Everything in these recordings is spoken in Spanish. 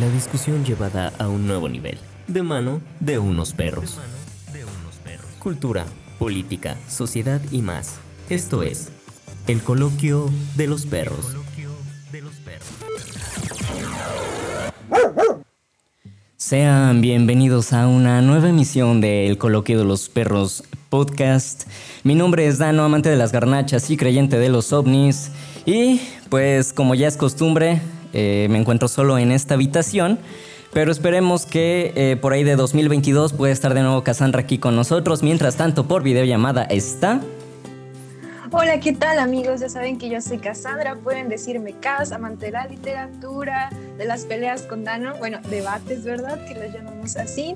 La discusión llevada a un nuevo nivel, de mano de unos perros. Cultura, política, sociedad y más. Esto es el coloquio de los perros. Sean bienvenidos a una nueva emisión de El Coloquio de los Perros podcast. Mi nombre es Dano, amante de las garnachas y creyente de los ovnis. Y pues como ya es costumbre, eh, me encuentro solo en esta habitación. Pero esperemos que eh, por ahí de 2022 pueda estar de nuevo Cassandra aquí con nosotros. Mientras tanto, por videollamada está... Hola, ¿qué tal amigos? Ya saben que yo soy Cassandra, pueden decirme Cas, amante de la literatura, de las peleas con Dano, bueno, debates, ¿verdad? Que los llamamos así.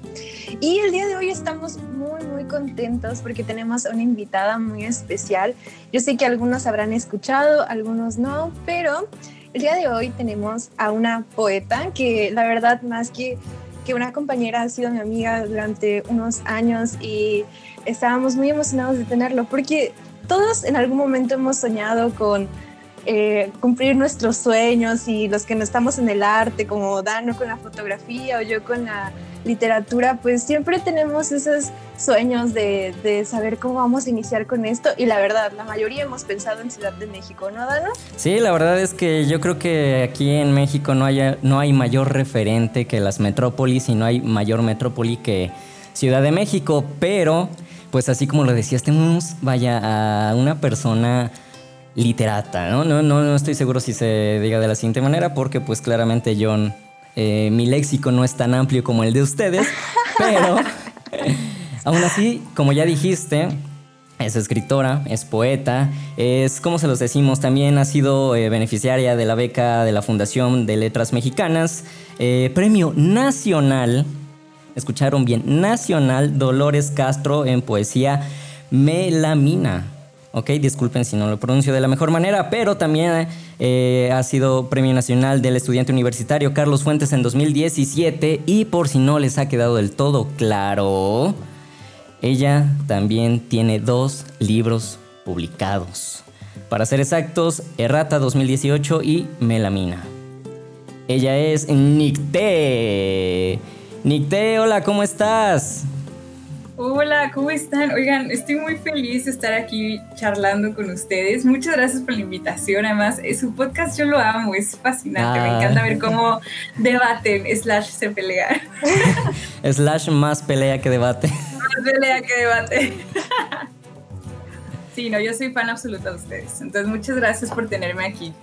Y el día de hoy estamos muy, muy contentos porque tenemos una invitada muy especial. Yo sé que algunos habrán escuchado, algunos no, pero el día de hoy tenemos a una poeta que la verdad más que, que una compañera ha sido mi amiga durante unos años y estábamos muy emocionados de tenerlo porque todos en algún momento hemos soñado con eh, cumplir nuestros sueños y los que no estamos en el arte, como Dano con la fotografía o yo con la literatura, pues siempre tenemos esos sueños de, de, saber cómo vamos a iniciar con esto y la verdad, la mayoría hemos pensado en Ciudad de México, ¿no, Dano? Sí, la verdad es que yo creo que aquí en México no, haya, no hay mayor referente que las metrópolis y no hay mayor metrópoli que Ciudad de México, pero pues así como lo decías, tenemos, vaya, a una persona literata, ¿no? No, no, no estoy seguro si se diga de la siguiente manera, porque pues claramente John, eh, mi léxico no es tan amplio como el de ustedes, pero aún así, como ya dijiste, es escritora, es poeta, es, como se los decimos, también ha sido eh, beneficiaria de la beca de la Fundación de Letras Mexicanas, eh, premio nacional escucharon bien, Nacional Dolores Castro en poesía Melamina. Ok, disculpen si no lo pronuncio de la mejor manera, pero también eh, ha sido Premio Nacional del Estudiante Universitario Carlos Fuentes en 2017 y por si no les ha quedado del todo claro, ella también tiene dos libros publicados. Para ser exactos, Errata 2018 y Melamina. Ella es Nicté. Nicté, hola, ¿cómo estás? Hola, ¿cómo están? Oigan, estoy muy feliz de estar aquí charlando con ustedes. Muchas gracias por la invitación. Además, su podcast yo lo amo, es fascinante. Me encanta ver cómo debaten, slash se pelean. slash más pelea que debate. Más pelea que debate. sí, no, yo soy fan absoluta de ustedes. Entonces, muchas gracias por tenerme aquí.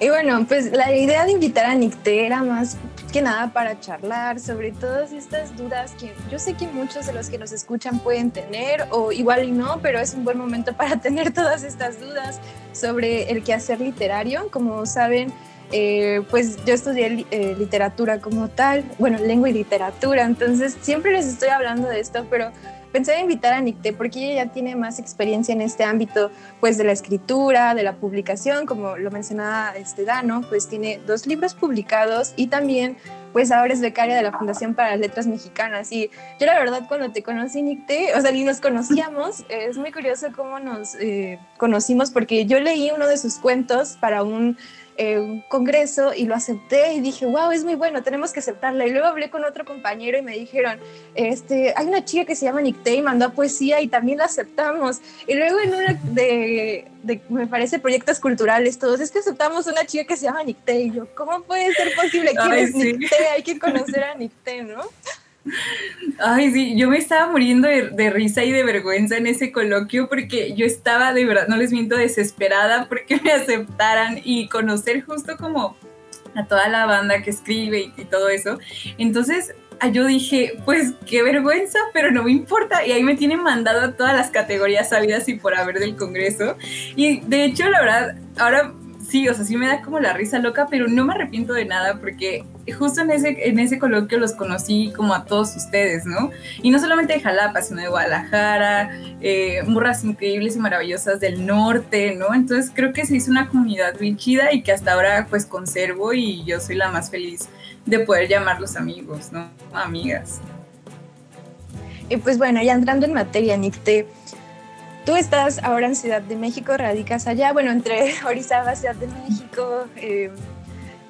Y bueno, pues la idea de invitar a Nicté era más que nada para charlar sobre todas estas dudas que yo sé que muchos de los que nos escuchan pueden tener o igual y no, pero es un buen momento para tener todas estas dudas sobre el quehacer literario. Como saben, eh, pues yo estudié eh, literatura como tal, bueno, lengua y literatura, entonces siempre les estoy hablando de esto, pero pensé invitar a Nicté porque ella ya tiene más experiencia en este ámbito, pues de la escritura, de la publicación, como lo mencionaba este Dano, pues tiene dos libros publicados y también pues ahora es becaria de la Fundación para las Letras Mexicanas. Y yo la verdad cuando te conocí, Nicté, o sea, ni nos conocíamos, es muy curioso cómo nos eh, conocimos porque yo leí uno de sus cuentos para un un congreso y lo acepté y dije, wow, es muy bueno, tenemos que aceptarla. Y luego hablé con otro compañero y me dijeron, este, hay una chica que se llama Nick Tay, mandó poesía y también la aceptamos. Y luego en una de, me parece, proyectos culturales, todos, es que aceptamos una chica que se llama Nick Tay. Y yo, ¿cómo puede ser posible? ¿Quién es Nick Tay? Hay que conocer a Nick Tay, ¿no? Ay, sí, yo me estaba muriendo de, risa y de vergüenza en ese coloquio porque yo estaba de verdad, no les miento, desesperada porque me aceptaran y conocer justo como a toda la banda que escribe y, todo eso. Entonces ah, yo dije, pues qué vergüenza, pero no me importa. Y ahí me tienen mandado a todas las categorías salidas y por haber del Congreso. Y de hecho, la verdad, ahora sí, o sea, sí me da como la risa loca, pero no me arrepiento de nada porque justo en ese, en ese coloquio los conocí como a todos ustedes, ¿no? Y no solamente de Jalapa, sino de Guadalajara, eh, murras increíbles y maravillosas del norte, ¿no? Entonces creo que se hizo una comunidad bien chida y que hasta ahora pues conservo y yo soy la más feliz de poder llamarlos amigos, ¿no? Amigas. Y pues bueno, ya entrando en materia, Nicte, Tú estás ahora en Ciudad de México, radicas allá, bueno, entre Orizaba, Ciudad de México. Eh,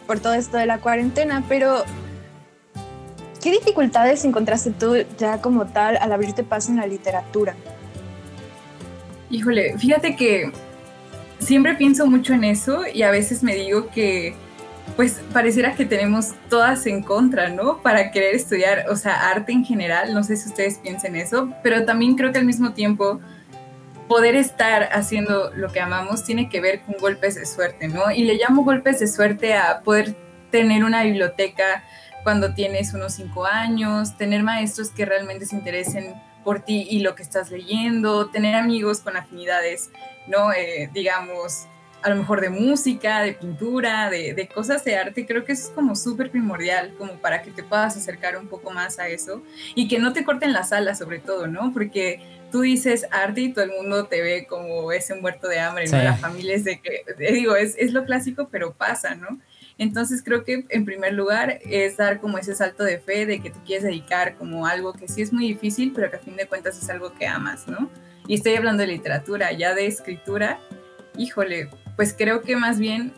por todo esto de la cuarentena, pero ¿qué dificultades encontraste tú ya como tal al abrirte paso en la literatura? Híjole, fíjate que siempre pienso mucho en eso y a veces me digo que pues pareciera que tenemos todas en contra, ¿no? Para querer estudiar, o sea, arte en general, no sé si ustedes piensen eso, pero también creo que al mismo tiempo poder estar haciendo lo que amamos tiene que ver con golpes de suerte, ¿no? Y le llamo golpes de suerte a poder tener una biblioteca cuando tienes unos cinco años, tener maestros que realmente se interesen por ti y lo que estás leyendo, tener amigos con afinidades, ¿no? Eh, digamos, a lo mejor de música, de pintura, de, cosas de arte, creo que eso es como súper primordial, como para que te puedas acercar un poco más a eso y que no te corten las alas sobre todo, ¿no? Porque tú dices arte y todo el mundo te ve como ese muerto de hambre, ¿no? La familia es de que, digo, es, es lo clásico, pero pasa, ¿no? Entonces creo que en primer lugar es dar como ese salto de fe de que te quieres dedicar como algo que sí es muy difícil, pero que a fin de cuentas es algo que amas, ¿no? Y estoy hablando de literatura, ya de escritura, híjole, pues creo que más bien,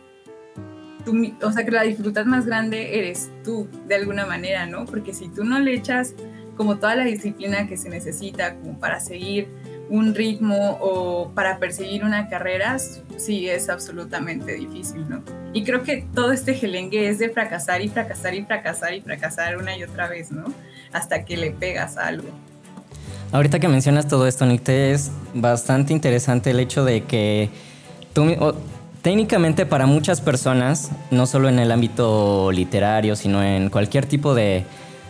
tú, o sea, que la dificultad más grande eres tú, de alguna manera, ¿no? Porque si tú no le echas como toda la disciplina que se necesita como para seguir un ritmo o para perseguir una carrera, sí es absolutamente difícil, ¿no? Y creo que todo este gelengue es de fracasar y fracasar y fracasar y fracasar una y otra vez, ¿no? Hasta que le pegas algo. Ahorita que mencionas todo esto, Nick, es bastante interesante el hecho de que tú, técnicamente para muchas personas, no solo en el ámbito literario, sino en cualquier tipo de,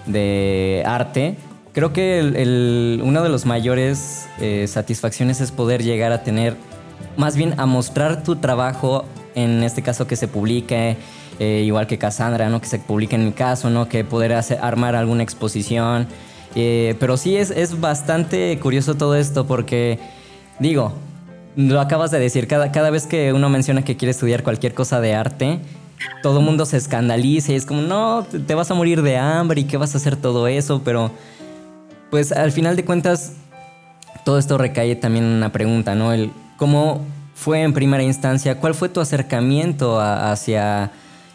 de arte, creo que el, uno de los mayores eh, satisfacciones es poder llegar a tener, más bien a mostrar tu trabajo, en este caso que se publique, eh, igual que Cassandra, ¿no? que se publique en mi caso, ¿no? que poder hacer, armar alguna exposición. Eh, pero sí es, es bastante curioso todo esto porque, digo, lo acabas de decir, cada, cada vez que uno menciona que quiere estudiar cualquier cosa de arte, todo el mundo se escandaliza y es como, no, te vas a morir de hambre y qué vas a hacer todo eso, pero pues al final de cuentas, todo esto recae también en una pregunta, ¿no? El cómo fue en primera instancia, cuál fue tu acercamiento hacia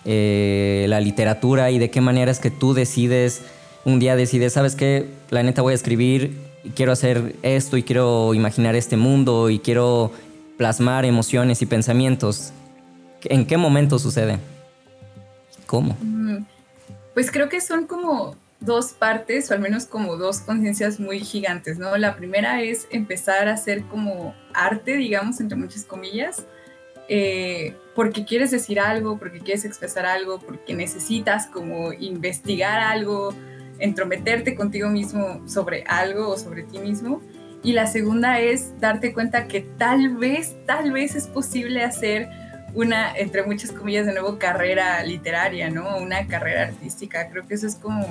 eh, la literatura y de qué manera es que tú decides, un día decides, ¿sabes qué? La neta voy a escribir y quiero hacer esto y quiero imaginar este mundo y quiero plasmar emociones y pensamientos. ¿En qué momento sucede? ¿Cómo? Mm, pues creo que son como dos partes, o al menos como dos conciencias muy gigantes, ¿no? La primera es empezar a hacer como arte, digamos, entre muchas comillas, eh, porque quieres decir algo, porque quieres expresar algo, porque necesitas como investigar algo, entrometerte contigo mismo sobre algo o sobre ti mismo. Y la segunda es darte cuenta que tal vez, tal vez es posible hacer una, entre muchas comillas, de nuevo, carrera literaria, ¿no? Una carrera artística. Creo que eso es como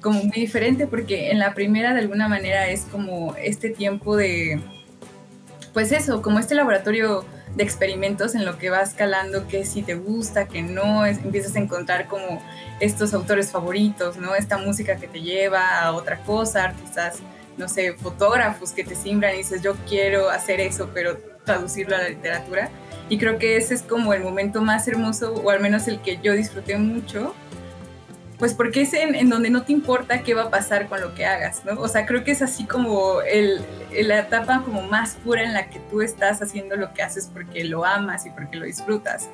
como muy diferente porque en la primera de alguna manera es como este tiempo de, pues eso, como este laboratorio de experimentos en lo que vas calando que si te gusta, que no, empiezas a encontrar como estos autores favoritos, ¿no? Esta música que te lleva a otra cosa, artistas, no sé, fotógrafos que te simbran y dices, yo quiero hacer eso, pero traducirlo a la literatura. Y creo que ese es como el momento más hermoso, o al menos el que yo disfruté mucho, pues porque es en, donde no te importa qué va a pasar con lo que hagas, ¿no? O sea, creo que es así como el, la etapa como más pura en la que tú estás haciendo lo que haces porque lo amas y porque lo disfrutas.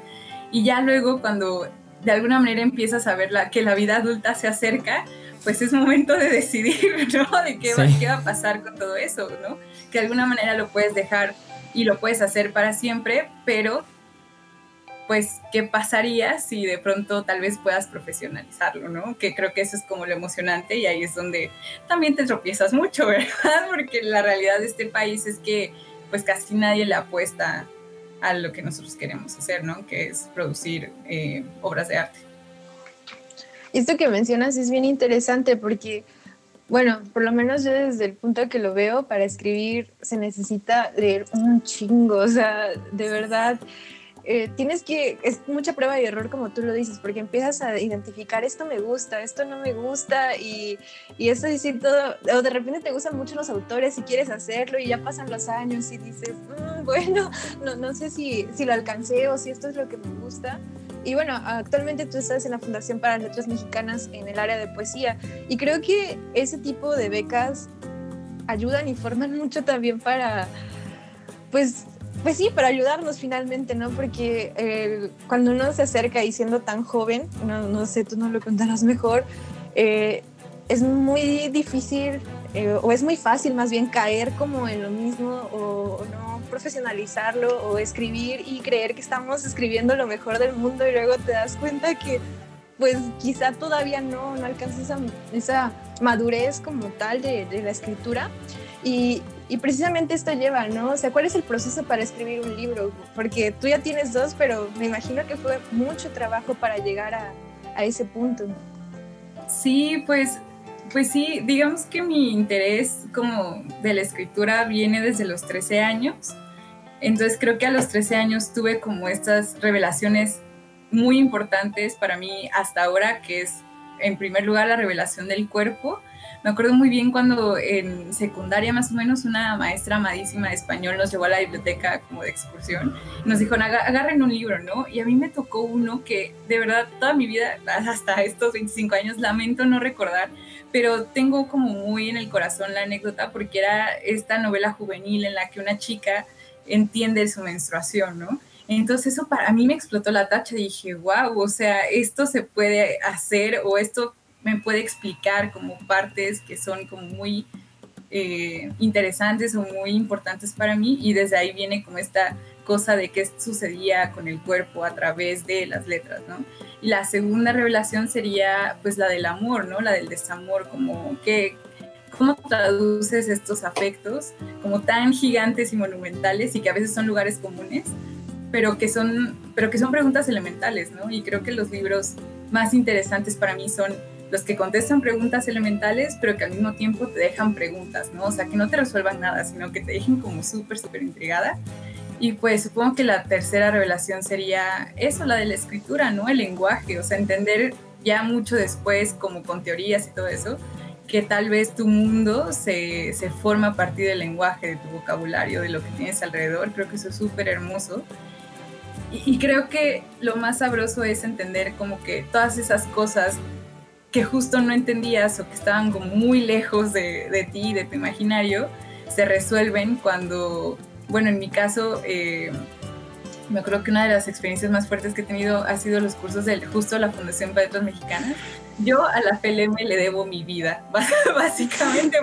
Y ya luego cuando de alguna manera empiezas a ver la, que la vida adulta se acerca, pues es momento de decidir, ¿no? De qué, va, qué va a pasar con todo eso, ¿no? Que de alguna manera lo puedes dejar y lo puedes hacer para siempre, pero pues, ¿qué pasaría si de pronto tal vez puedas profesionalizarlo, ¿no? Que creo que eso es como lo emocionante y ahí es donde también te tropiezas mucho, ¿verdad? Porque la realidad de este país es que pues casi nadie le apuesta a lo que nosotros queremos hacer, ¿no? Que es producir eh, obras de arte. Esto que mencionas es bien interesante porque, bueno, por lo menos yo desde el punto que lo veo, para escribir se necesita leer un chingo, o sea, de verdad eh, tienes que, es mucha prueba y error como tú lo dices, porque empiezas a identificar esto me gusta, esto no me gusta y, y eso decir todo, o de repente te gustan mucho los autores y quieres hacerlo y ya pasan los años y dices, mm, bueno, no, no sé si, si lo alcancé o si esto es lo que me gusta. Y bueno, actualmente tú estás en la Fundación para Letras Mexicanas en el área de poesía y creo que ese tipo de becas ayudan y forman mucho también para, pues, pues sí, para ayudarnos finalmente, ¿no? Porque eh, cuando uno se acerca y siendo tan joven, no, no sé, tú no lo contarás mejor, eh, es muy difícil eh, o es muy fácil más bien caer como en lo mismo o, no profesionalizarlo o escribir y creer que estamos escribiendo lo mejor del mundo y luego te das cuenta que pues quizá todavía no, no alcanzas esa, esa madurez como tal de, de la escritura y, y, precisamente esto lleva, ¿no? O sea, ¿cuál es el proceso para escribir un libro? Porque tú ya tienes dos, pero me imagino que fue mucho trabajo para llegar a, a ese punto. Sí, pues pues sí, digamos que mi interés como de la escritura viene desde los 13 años. Entonces creo que a los 13 años tuve como estas revelaciones muy importantes para mí hasta ahora, que es en primer lugar la revelación del cuerpo me acuerdo muy bien cuando en secundaria más o menos una maestra amadísima de español nos llevó a la biblioteca como de excursión nos dijo, agarren un libro, ¿no? Y a mí me tocó uno que de verdad toda mi vida, hasta estos 25 años, lamento no recordar, pero tengo como muy en el corazón la anécdota porque era esta novela juvenil en la que una chica entiende su menstruación, ¿no? Entonces eso para mí me explotó la tacha dije, wow, o sea, esto se puede hacer o esto me puede explicar como partes que son como muy eh, interesantes o muy importantes para mí y desde ahí viene como esta cosa de qué sucedía con el cuerpo a través de las letras, ¿no? Y la segunda revelación sería pues la del amor, ¿no? La del desamor, como que cómo traduces estos afectos como tan gigantes y monumentales y que a veces son lugares comunes, pero que son, pero que son preguntas elementales, ¿no? Y creo que los libros más interesantes para mí son los que contestan preguntas elementales, pero que al mismo tiempo te dejan preguntas, ¿no? O sea, que no te resuelvan nada, sino que te dejen como súper, súper intrigada. Y pues supongo que la tercera revelación sería eso, la de la escritura, ¿no? El lenguaje, o sea, entender ya mucho después, como con teorías y todo eso, que tal vez tu mundo se, se forma a partir del lenguaje, de tu vocabulario, de lo que tienes alrededor. Creo que eso es súper hermoso. Y, creo que lo más sabroso es entender como que todas esas cosas que justo no entendías o que estaban como muy lejos de, de ti, de tu imaginario, se resuelven cuando, bueno, en mi caso, eh, me acuerdo que una de las experiencias más fuertes que he tenido ha sido los cursos de justo la Fundación para Letras Mexicanas. Yo a la FLM le debo mi vida, básicamente,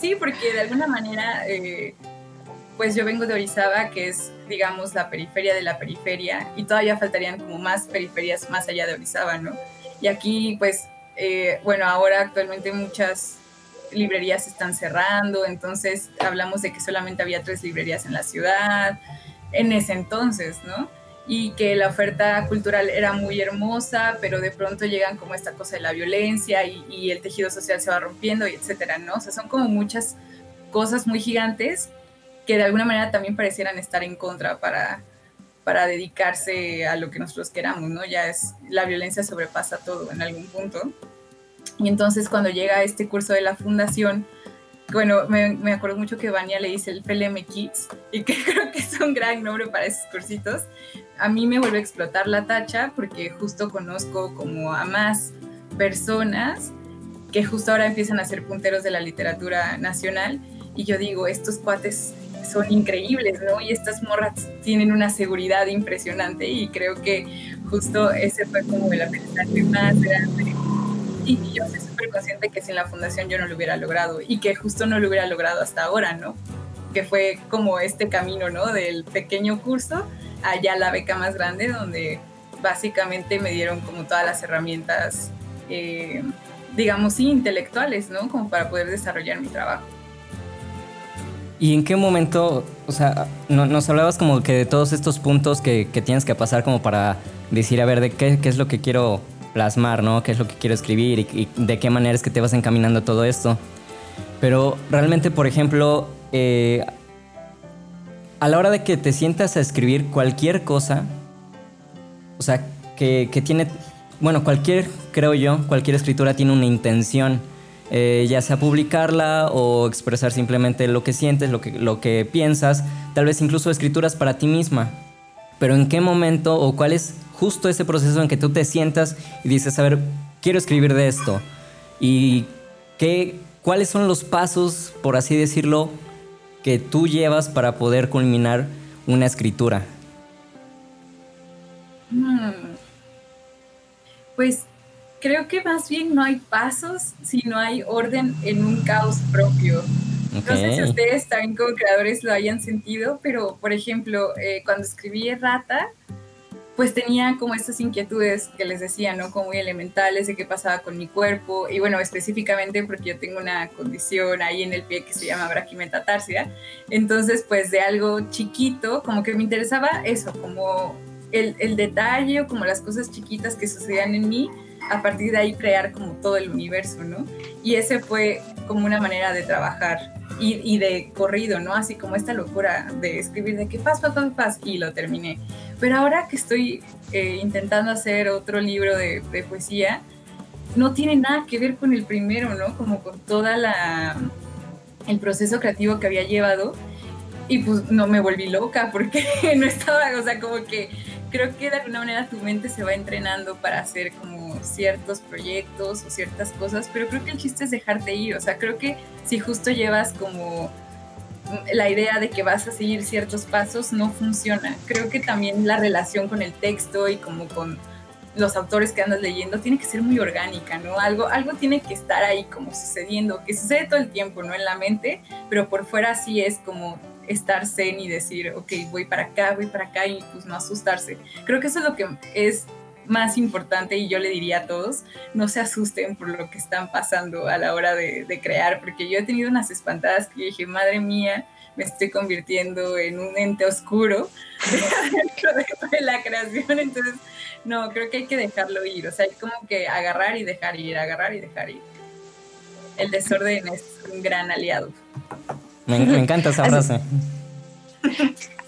sí, porque de alguna manera, eh, pues yo vengo de Orizaba, que es, digamos, la periferia de la periferia, y todavía faltarían como más periferias más allá de Orizaba, ¿no? Y aquí, pues, eh, bueno, ahora actualmente muchas librerías están cerrando, entonces hablamos de que solamente había tres librerías en la ciudad, en ese entonces, ¿no? Y que la oferta cultural era muy hermosa, pero de pronto llegan como esta cosa de la violencia y, el tejido social se va rompiendo y etcétera, ¿no? O sea, son como muchas cosas muy gigantes que de alguna manera también parecieran estar en contra para, para dedicarse a lo que nosotros queramos, ¿no? Ya es, la violencia sobrepasa todo en algún punto. Y entonces cuando llega este curso de la fundación, bueno, me, me acuerdo mucho que Vania le dice el FLM Kids y que creo que es un gran nombre para esos cursitos. A mí me vuelve a explotar la tacha porque justo conozco como a más personas que justo ahora empiezan a ser punteros de la literatura nacional y yo digo, estos cuates son increíbles, ¿no? Y estas morras tienen una seguridad impresionante y creo que justo ese fue como el aprendizaje más grande. Y yo soy súper consciente que sin la fundación yo no lo hubiera logrado y que justo no lo hubiera logrado hasta ahora, ¿no? Que fue como este camino, ¿no? Del pequeño curso allá la beca más grande donde básicamente me dieron como todas las herramientas, eh, digamos, sí, intelectuales, ¿no? Como para poder desarrollar mi trabajo. ¿Y en qué momento, o sea, nos hablabas como que de todos estos puntos que, tienes que pasar como para decir, a ver, de qué, es lo que quiero plasmar, ¿no? ¿Qué es lo que quiero escribir y, de qué manera es que te vas encaminando todo esto? Pero realmente, por ejemplo, eh, a la hora de que te sientas a escribir cualquier cosa, o sea, que, que tiene, bueno, cualquier, creo yo, cualquier escritura tiene una intención eh, ya sea publicarla o expresar simplemente lo que sientes, lo que, lo que piensas, tal vez incluso escrituras para ti misma. Pero en qué momento o cuál es justo ese proceso en que tú te sientas y dices, a ver, quiero escribir de esto. ¿Y qué, cuáles son los pasos, por así decirlo, que tú llevas para poder culminar una escritura? Hmm. Pues creo que más bien no hay pasos, sino hay orden en un caos propio. No sé si ustedes también como creadores lo hayan sentido, pero por ejemplo, eh, cuando escribí Rata, pues tenía como estas inquietudes que les decía, ¿no? Como muy elementales de qué pasaba con mi cuerpo. Y bueno, específicamente porque yo tengo una condición ahí en el pie que se llama brachimetatarsia. Entonces, pues de algo chiquito, como que me interesaba eso, como el, el detalle o como las cosas chiquitas que sucedían en mí a partir de ahí crear como todo el universo, ¿no? Y ese fue como una manera de trabajar y, y de corrido, ¿no? Así como esta locura de escribir de que paz, paz, paz, paz, y lo terminé. Pero ahora que estoy eh, intentando hacer otro libro de, de, poesía, no tiene nada que ver con el primero, ¿no? Como con toda la el proceso creativo que había llevado y pues no me volví loca porque no estaba, o sea, como que creo que de alguna manera tu mente se va entrenando para hacer como ciertos proyectos o ciertas cosas, pero creo que el chiste es dejarte ir, o sea, creo que si justo llevas como la idea de que vas a seguir ciertos pasos no funciona. Creo que también la relación con el texto y como con los autores que andas leyendo tiene que ser muy orgánica, ¿no? Algo, algo tiene que estar ahí como sucediendo, que sucede todo el tiempo, ¿no? En la mente, pero por fuera sí es como estar zen y decir, ok, voy para acá, voy para acá y pues no asustarse. Creo que eso es lo que es más importante y yo le diría a todos, no se asusten por lo que están pasando a la hora de, de crear, porque yo he tenido unas espantadas que dije, madre mía, me estoy convirtiendo en un ente oscuro dentro de la creación, entonces no, creo que hay que dejarlo ir, o sea, hay como que agarrar y dejar ir, agarrar y dejar ir. El desorden es un gran aliado. Me, me encanta esa frase.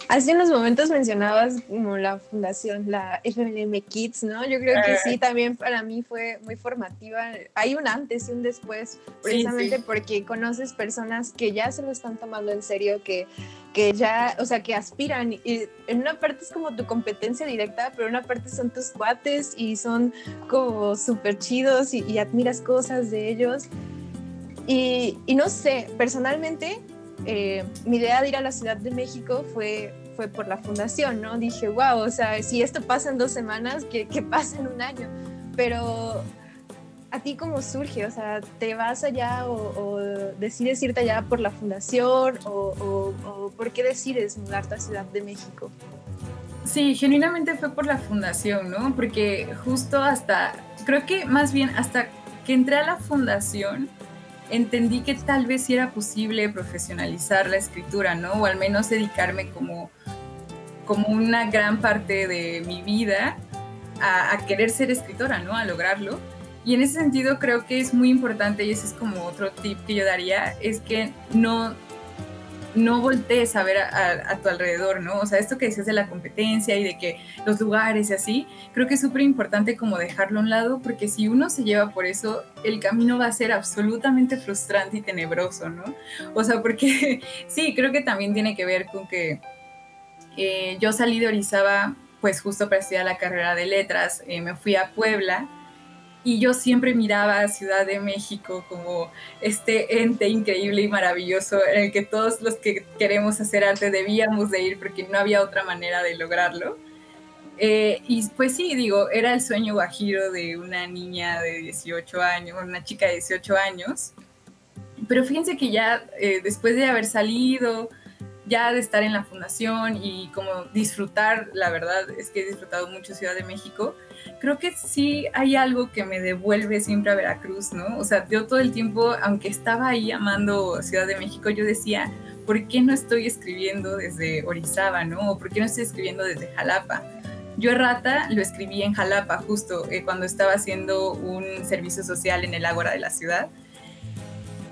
Hace unos momentos mencionabas como la fundación, la FNM Kids, ¿no? Yo creo que sí, también para mí fue muy formativa. Hay un antes y un después, precisamente sí, sí. porque conoces personas que ya se lo están tomando en serio, que, que ya, o sea, que aspiran. Y en una parte es como tu competencia directa, pero en una parte son tus cuates y son como súper chidos y, y, admiras cosas de ellos. Y, y no sé, personalmente eh, mi idea de ir a la Ciudad de México fue, fue por la fundación, ¿no? Dije, wow, o sea, si esto pasa en dos semanas, que, que pasa en un año. Pero a ti cómo surge, o sea, ¿te vas allá o, decides irte allá por la fundación o, o, o, por qué decides mudarte a Ciudad de México? Sí, genuinamente fue por la fundación, ¿no? Porque justo hasta, creo que más bien hasta que entré a la fundación, entendí que tal vez era posible profesionalizar la escritura, ¿no? O al menos dedicarme como, como una gran parte de mi vida a, a, querer ser escritora, ¿no? A lograrlo. Y en ese sentido creo que es muy importante, y ese es como otro tip que yo daría, es que no, no voltees a ver a, tu alrededor, ¿no? O sea, esto que decías de la competencia y de que los lugares y así, creo que es súper importante como dejarlo a un lado, porque si uno se lleva por eso, el camino va a ser absolutamente frustrante y tenebroso, ¿no? O sea, porque sí, creo que también tiene que ver con que eh, yo salí de Orizaba, pues justo para estudiar la carrera de letras, eh, me fui a Puebla y yo siempre miraba a Ciudad de México como este ente increíble y maravilloso en el que todos los que queremos hacer arte debíamos de ir porque no había otra manera de lograrlo. Eh, y pues sí, digo, era el sueño guajiro de una niña de 18 años, una chica de 18 años. Pero fíjense que ya eh, después de haber salido, ya de estar en la fundación y como disfrutar, la verdad es que he disfrutado mucho Ciudad de México, creo que sí hay algo que me devuelve siempre a Veracruz, ¿no? O sea, yo todo el tiempo, aunque estaba ahí amando Ciudad de México, yo decía, ¿por qué no estoy escribiendo desde Orizaba, ¿no? ¿O por qué no estoy escribiendo desde Jalapa? Yo Rata lo escribí en Jalapa justo eh, cuando estaba haciendo un servicio social en el Ágora de la ciudad.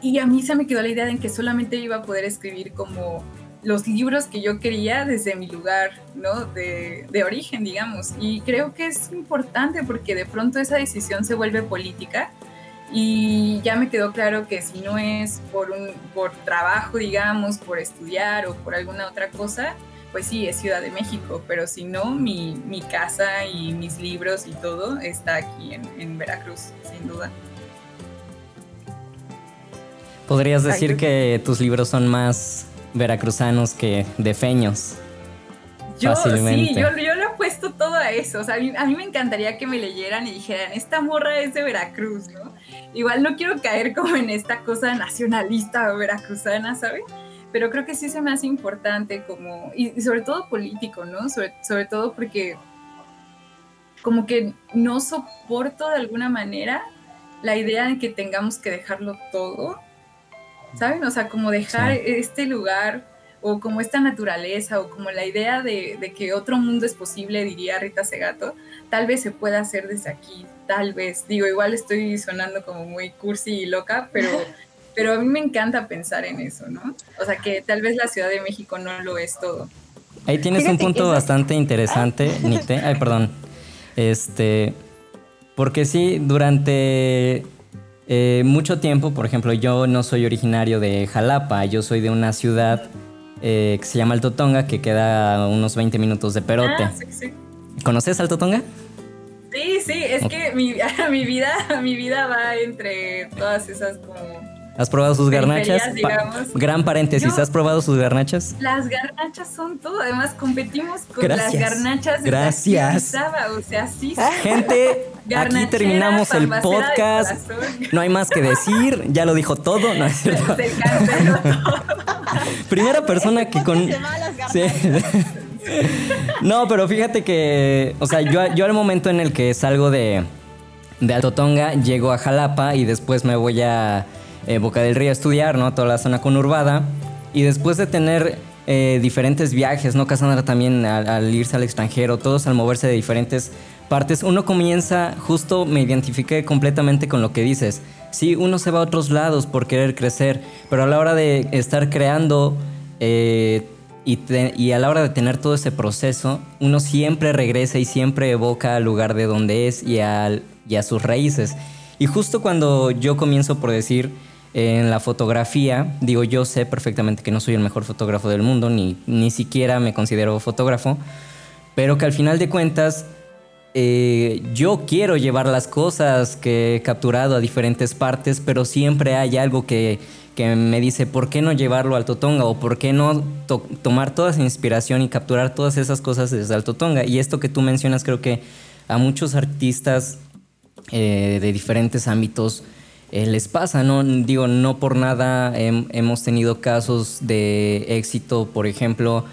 Y a mí se me quedó la idea de que solamente iba a poder escribir como los libros que yo quería desde mi lugar, ¿no? De, de, origen, digamos. Y creo que es importante porque de pronto esa decisión se vuelve política y ya me quedó claro que si no es por, un, por trabajo, digamos, por estudiar o por alguna otra cosa, pues sí, es Ciudad de México, pero si no, mi, mi casa y mis libros y todo está aquí en, en Veracruz, sin duda. ¿Podrías decir que tus libros son más veracruzanos que de feños? Yo sí, yo, yo lo he puesto todo a eso. O sea, a mí, a mí, me encantaría que me leyeran y dijeran, esta morra es de Veracruz, ¿no? Igual no quiero caer como en esta cosa nacionalista o veracruzana, ¿sabes? Pero creo que sí se me hace importante como, y, sobre todo político, ¿no? Sobre, sobre todo porque como que no soporto de alguna manera la idea de que tengamos que dejarlo todo, ¿saben? O sea, como dejar este lugar o como esta naturaleza o como la idea de, que otro mundo es posible, diría Rita Segato, tal vez se pueda hacer desde aquí, tal vez. Digo, igual estoy sonando como muy cursi y loca, pero, pero a mí me encanta pensar en eso, ¿no? O sea, que tal vez la Ciudad de México no lo es todo. Ahí tienes un punto bastante interesante, Nite. Ay, perdón. Este, porque sí, durante eh, mucho tiempo, por ejemplo, yo no soy originario de Jalapa, yo soy de una ciudad eh, que se llama Alto Tonga, que queda a unos 20 minutos de Perote. Ah, sí, sí. ¿Conoces Alto Tonga? Sí, sí, es que mi, mi, vida, mi vida va entre todas esas como ¿Has probado sus garnachas? gran paréntesis, ¿has probado sus garnachas? Las garnachas son todo, además competimos con las garnachas de Gracias. o sea, sí. Gente, aquí terminamos el podcast. No hay más que decir, ya lo dijo todo, no es cierto. Se todo. Primera persona que con No, pero fíjate que, o sea, yo, yo al momento en el que salgo de de Alto Tonga, llego a Jalapa y después me voy a eh, Boca del Río a estudiar, ¿no? Toda la zona conurbada. Y después de tener eh, diferentes viajes, ¿no? Cassandra también al, irse al extranjero, todos al moverse de diferentes partes, uno comienza, justo me identifiqué completamente con lo que dices. Sí, uno se va a otros lados por querer crecer, pero a la hora de estar creando eh, y, a la hora de tener todo ese proceso, uno siempre regresa y siempre evoca al lugar de donde es y, a sus raíces. Y justo cuando yo comienzo por decir, en la fotografía, digo, yo sé perfectamente que no soy el mejor fotógrafo del mundo, ni, ni siquiera me considero fotógrafo, pero que al final de cuentas eh, yo quiero llevar las cosas que he capturado a diferentes partes, pero siempre hay algo que, me dice, ¿por qué no llevarlo al Totonga? ¿O por qué no tomar toda esa inspiración y capturar todas esas cosas desde Alto Tonga? Y esto que tú mencionas creo que a muchos artistas eh, de diferentes ámbitos eh, les pasa, ¿no? Digo, no por nada hemos tenido casos de éxito, por ejemplo.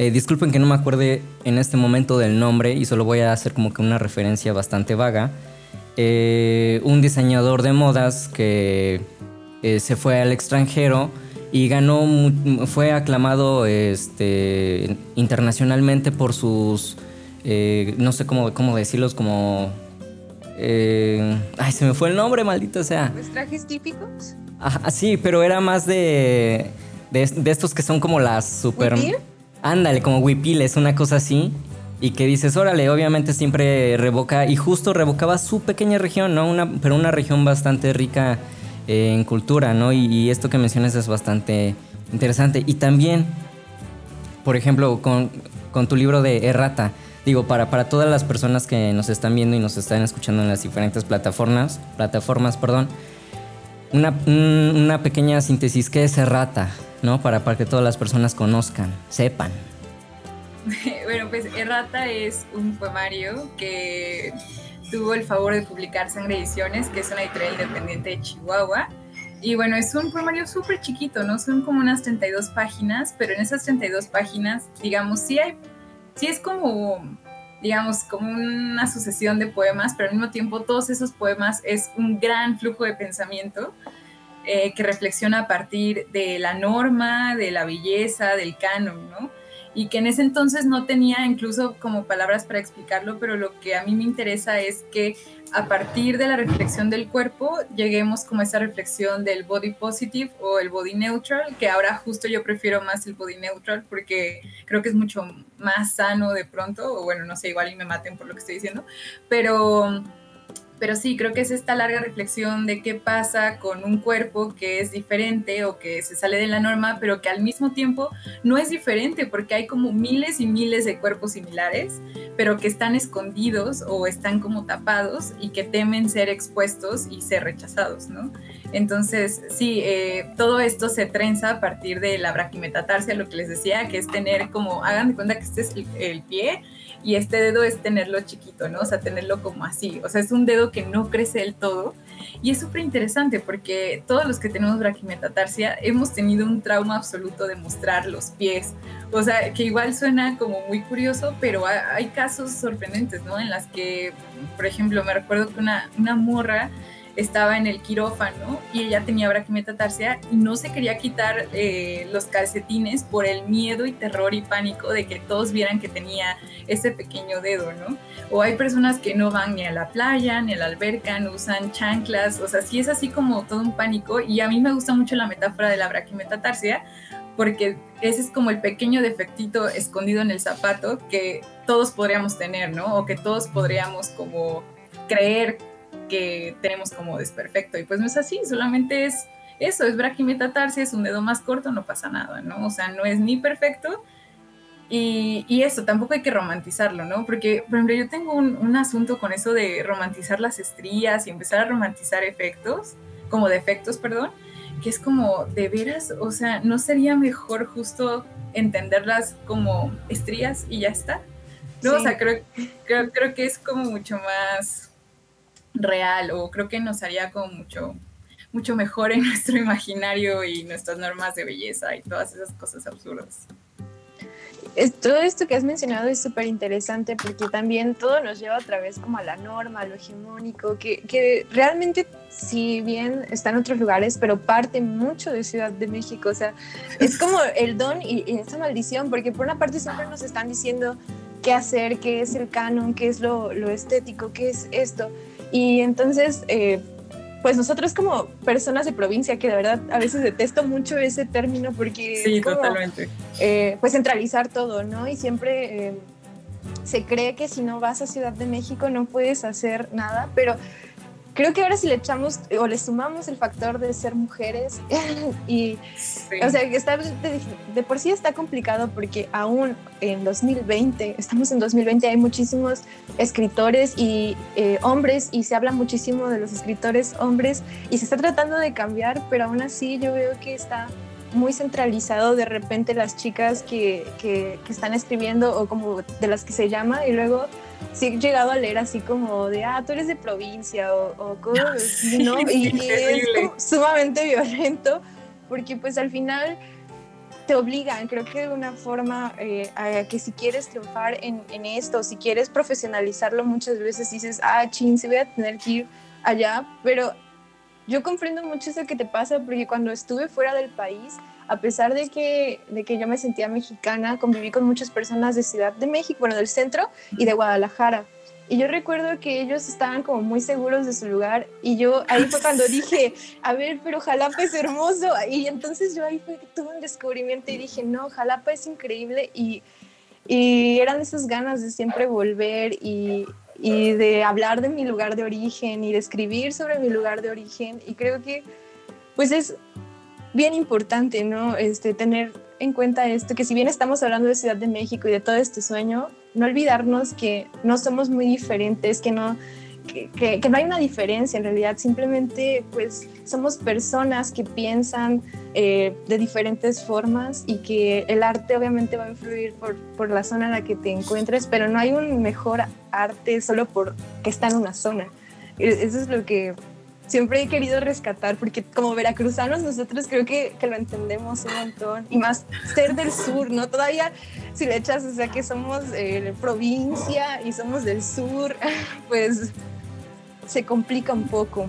Eh, disculpen que no me acuerde en este momento del nombre y solo voy a hacer como que una referencia bastante vaga. Eh, un diseñador de modas que se fue al extranjero y ganó, fue aclamado este, internacionalmente por sus, no sé cómo, cómo decirlos, como eh, ay, se me fue el nombre, maldito sea. ¿Los trajes típicos? Ajá, sí, pero era más de, de, estos que son como las super... Ándale, como huipiles, una cosa así. Y que dices, órale, obviamente siempre revoca, y justo revocaba su pequeña región, ¿no? Una, pero una región bastante rica eh, en cultura, ¿no? Y, y, esto que mencionas es bastante interesante. Y también, por ejemplo, con, con tu libro de Errata, digo, para, para todas las personas que nos están viendo y nos están escuchando en las diferentes plataformas, plataformas, perdón, una, una pequeña síntesis, ¿qué es Errata? ¿No? Para, para que todas las personas conozcan, sepan. Bueno, pues Errata es un poemario que tuvo el favor de publicar Sangre Ediciones, que es una editorial independiente de Chihuahua. Y bueno, es un poemario súper chiquito, ¿no? Son como unas 32 páginas, pero en esas 32 páginas, digamos, sí hay sí es como, digamos, como una sucesión de poemas, pero al mismo tiempo todos esos poemas es un gran flujo de pensamiento eh, que reflexiona a partir de la norma, de la belleza, del canon, ¿no? Y que en ese entonces no tenía incluso como palabras para explicarlo, pero lo que a mí me interesa es que a partir de la reflexión del cuerpo lleguemos como esa reflexión del body positive o el body neutral, que ahora justo yo prefiero más el body neutral porque creo que es mucho más sano de pronto, o bueno, no sé, igual y me maten por lo que estoy diciendo, pero pero sí, creo que es esta larga reflexión de qué pasa con un cuerpo que es diferente o que se sale de la norma, pero que al mismo tiempo no es diferente porque hay como miles y miles de cuerpos similares, pero que están escondidos o están como tapados y que temen ser expuestos y ser rechazados, ¿no? Entonces, sí, eh, todo esto se trenza a partir de la braquimetatarsia, lo que les decía, que es tener como, hagan de cuenta que este es el pie y este dedo es tenerlo chiquito, ¿no? O sea, tenerlo como así. O sea, es un dedo que no crece del todo. Y es súper interesante porque todos los que tenemos braquimetatarsia hemos tenido un trauma absoluto de mostrar los pies. O sea, que igual suena como muy curioso, pero hay casos sorprendentes, ¿no? En las que, por ejemplo, me recuerdo que una, una morra estaba en el quirófano y ella tenía braquimetatarsia y no se quería quitar eh, los calcetines por el miedo y terror y pánico de que todos vieran que tenía ese pequeño dedo, ¿no? O hay personas que no van ni a la playa, ni a la alberca, no usan chanclas, o sea, sí es así como todo un pánico y a mí me gusta mucho la metáfora de la braquimetatarsia porque ese es como el pequeño defectito escondido en el zapato que todos podríamos tener, ¿no? O que todos podríamos como creer que tenemos como desperfecto. Y pues no es así, solamente es eso, es braquimetatarsia, es un dedo más corto, no pasa nada, ¿no? O sea, no es ni perfecto. Y, y eso, tampoco hay que romantizarlo, ¿no? Porque, por ejemplo, yo tengo un, un, asunto con eso de romantizar las estrías y empezar a romantizar efectos, como defectos, perdón, que es como, de veras, o sea, ¿no sería mejor justo entenderlas como estrías y ya está? No, o sea, creo, creo, creo que es como mucho más real o creo que nos haría como mucho, mucho mejor en nuestro imaginario y nuestras normas de belleza y todas esas cosas absurdas. todo esto que has mencionado es súper interesante porque también todo nos lleva otra vez como a la norma, a lo hegemónico, que, que, realmente si bien está en otros lugares, pero parte mucho de Ciudad de México, o sea, es como el don y, y esa maldición, porque por una parte siempre nos están diciendo qué hacer, qué es el canon, qué es lo, lo estético, qué es esto, y entonces, eh, pues nosotros como personas de provincia, que de verdad a veces detesto mucho ese término porque sí, totalmente. Eh, pues centralizar todo, ¿no? Y siempre eh, se cree que si no vas a Ciudad de México no puedes hacer nada, pero creo que ahora si le echamos o le sumamos el factor de ser mujeres y o sea que está de, por sí está complicado porque aún en 2020 estamos en 2020 hay muchísimos escritores y eh, hombres y se habla muchísimo de los escritores hombres y se está tratando de cambiar pero aún así yo veo que está muy centralizado de repente las chicas que, que, que están escribiendo o como de las que se llama y luego sí he llegado a leer así como de, ah, tú eres de provincia o, cosas así, ¿no? Y, es sumamente violento porque pues al final te obligan, creo que de una forma eh, a que si quieres triunfar en, en, esto, si quieres profesionalizarlo muchas veces dices, ah, chin, se voy a tener que ir allá, pero yo comprendo mucho eso que te pasa porque cuando estuve fuera del país, a pesar de que, de que yo me sentía mexicana, conviví con muchas personas de Ciudad de México, bueno, del centro y de Guadalajara. Y yo recuerdo que ellos estaban como muy seguros de su lugar y yo ahí fue cuando dije, a ver, pero Jalapa es hermoso. Y entonces yo ahí fue que tuve un descubrimiento y dije, no, Jalapa es increíble y, y eran esas ganas de siempre volver y, y de hablar de mi lugar de origen y de escribir sobre mi lugar de origen. Y creo que pues es bien importante, ¿no? Este, tener en cuenta esto, que si bien estamos hablando de Ciudad de México y de todo este sueño, no olvidarnos que no somos muy diferentes, que no, que, que, no hay una diferencia en realidad, simplemente pues somos personas que piensan eh, de diferentes formas y que el arte obviamente va a influir por, por, la zona en la que te encuentres, pero no hay un mejor arte solo porque está en una zona. E, eso es lo que siempre he querido rescatar, porque como veracruzanos nosotros creo que, que, lo entendemos un montón, y más ser del sur, ¿no? Todavía si le echas, o sea, que somos eh, provincia y somos del sur, pues se complica un poco.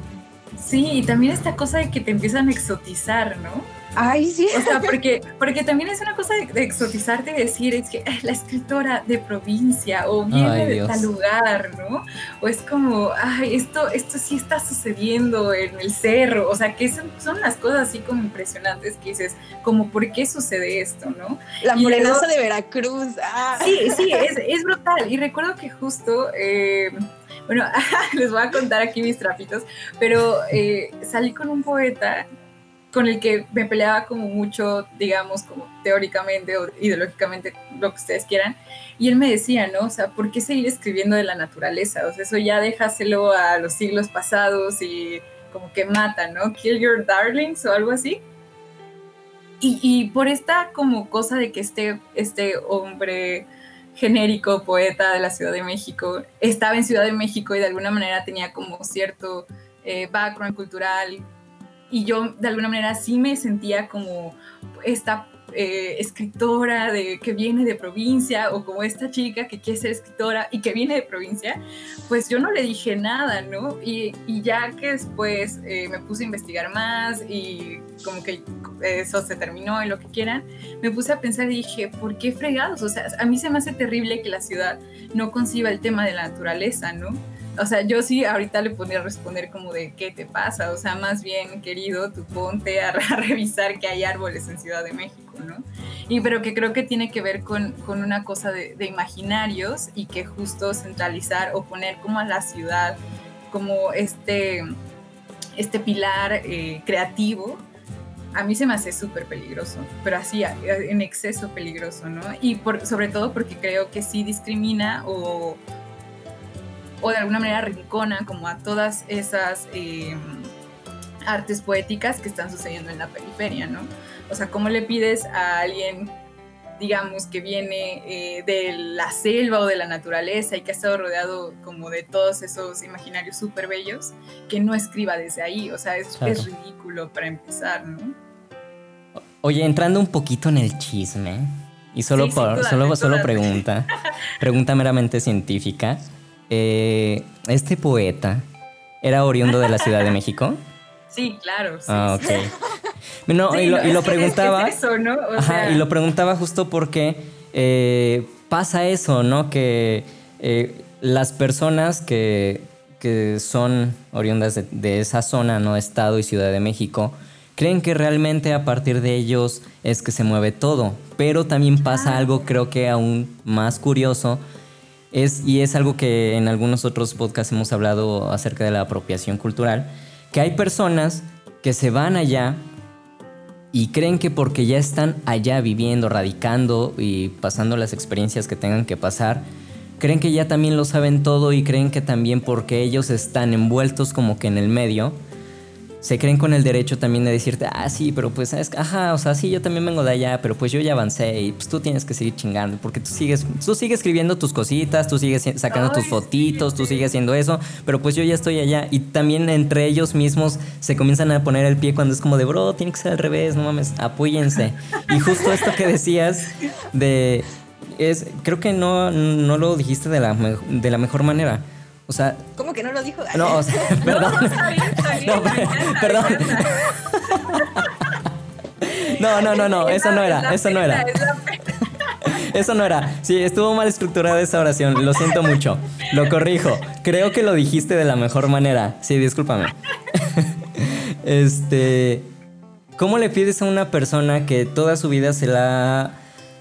Sí, y también esta cosa de que te empiezan a exotizar, ¿no? Ay, sí. O sea, porque, porque también es una cosa de, exotizarte y decir, es que la escritora de provincia o viene de tal lugar, ¿no? O es como, ay, esto, esto sí está sucediendo en el cerro. O sea, que son, son las cosas así como impresionantes que dices, como, ¿por qué sucede esto, no? La morenaza de Veracruz. Ah. Sí, sí, es, es, brutal. Y recuerdo que justo... Eh, bueno, les voy a contar aquí mis trapitos, pero eh, salí con un poeta con el que me peleaba como mucho, digamos, como teóricamente o ideológicamente, lo que ustedes quieran. Y él me decía, ¿no? O sea, ¿por qué seguir escribiendo de la naturaleza? O sea, eso ya déjaselo a los siglos pasados y como que mata, ¿no? Kill your darlings o algo así. Y, y por esta como cosa de que este, este hombre genérico poeta de la Ciudad de México. Estaba en Ciudad de México y de alguna manera tenía como cierto eh, background cultural. Y yo de alguna manera sí me sentía como esta eh, escritora de, que viene de provincia o como esta chica que quiere ser escritora y que viene de provincia, pues yo no le dije nada, ¿no? Y, y ya que después eh, me puse a investigar más y como que eso se terminó y lo que quieran, me puse a pensar y dije, ¿por qué fregados? O sea, a mí se me hace terrible que la ciudad no conciba el tema de la naturaleza, ¿no? O sea, yo sí ahorita le podría responder como de qué te pasa, o sea, más bien, querido, tú ponte a, revisar que hay árboles en Ciudad de México, ¿no? Y pero que creo que tiene que ver con, con una cosa de, imaginarios y que justo centralizar o poner como a la ciudad como este, este pilar eh, creativo, a mí se me hace súper peligroso, pero así en exceso peligroso, ¿no? Y por, sobre todo porque creo que sí discrimina o o de alguna manera rincona como a todas esas eh, artes poéticas que están sucediendo en la periferia, ¿no? O sea, ¿cómo le pides a alguien, digamos, que viene eh, de la selva o de la naturaleza y que ha estado rodeado como de todos esos imaginarios súper bellos, que no escriba desde ahí? O sea, es, ridículo para empezar, ¿no? Oye, entrando un poquito en el chisme, y solo, por, solo, solo pregunta, pregunta meramente científica. Eh, este poeta era oriundo de la Ciudad de México. Sí, claro. ah, ok. y, lo, preguntaba. y lo preguntaba justo porque eh, pasa eso, ¿no? Que eh, las personas que, son oriundas de, de, esa zona, ¿no? Estado y Ciudad de México, creen que realmente a partir de ellos es que se mueve todo. Pero también pasa ah. algo, creo que aún más curioso es, y es algo que en algunos otros podcasts hemos hablado acerca de la apropiación cultural, que hay personas que se van allá y creen que porque ya están allá viviendo, radicando y pasando las experiencias que tengan que pasar, creen que ya también lo saben todo y creen que también porque ellos están envueltos como que en el medio, se creen con el derecho también de decirte, ah, sí, pero pues, es, ajá, o sea, sí, yo también vengo de allá, pero pues yo ya avancé y pues tú tienes que seguir chingando, porque tú sigues, tú sigues escribiendo tus cositas, tú sigues sacando tus fotitos, tú sigues haciendo eso, pero pues yo ya estoy allá. Y también entre ellos mismos se comienzan a poner el pie cuando es como de, bro, tiene que ser al revés, no mames, apóyense. y justo esto que decías de, es, creo que no, no lo dijiste de la, de la mejor manera o sea. ¿Cómo que no lo dijo? No, o sea, perdón. No, perdón. No, no, no, no, eso no era, eso no era. Eso no era. Sí, estuvo mal estructurada esa oración. Lo siento mucho. Lo corrijo. Creo que lo dijiste de la mejor manera. Sí, discúlpame. Este. ¿Cómo le pides a una persona que toda su vida se la ha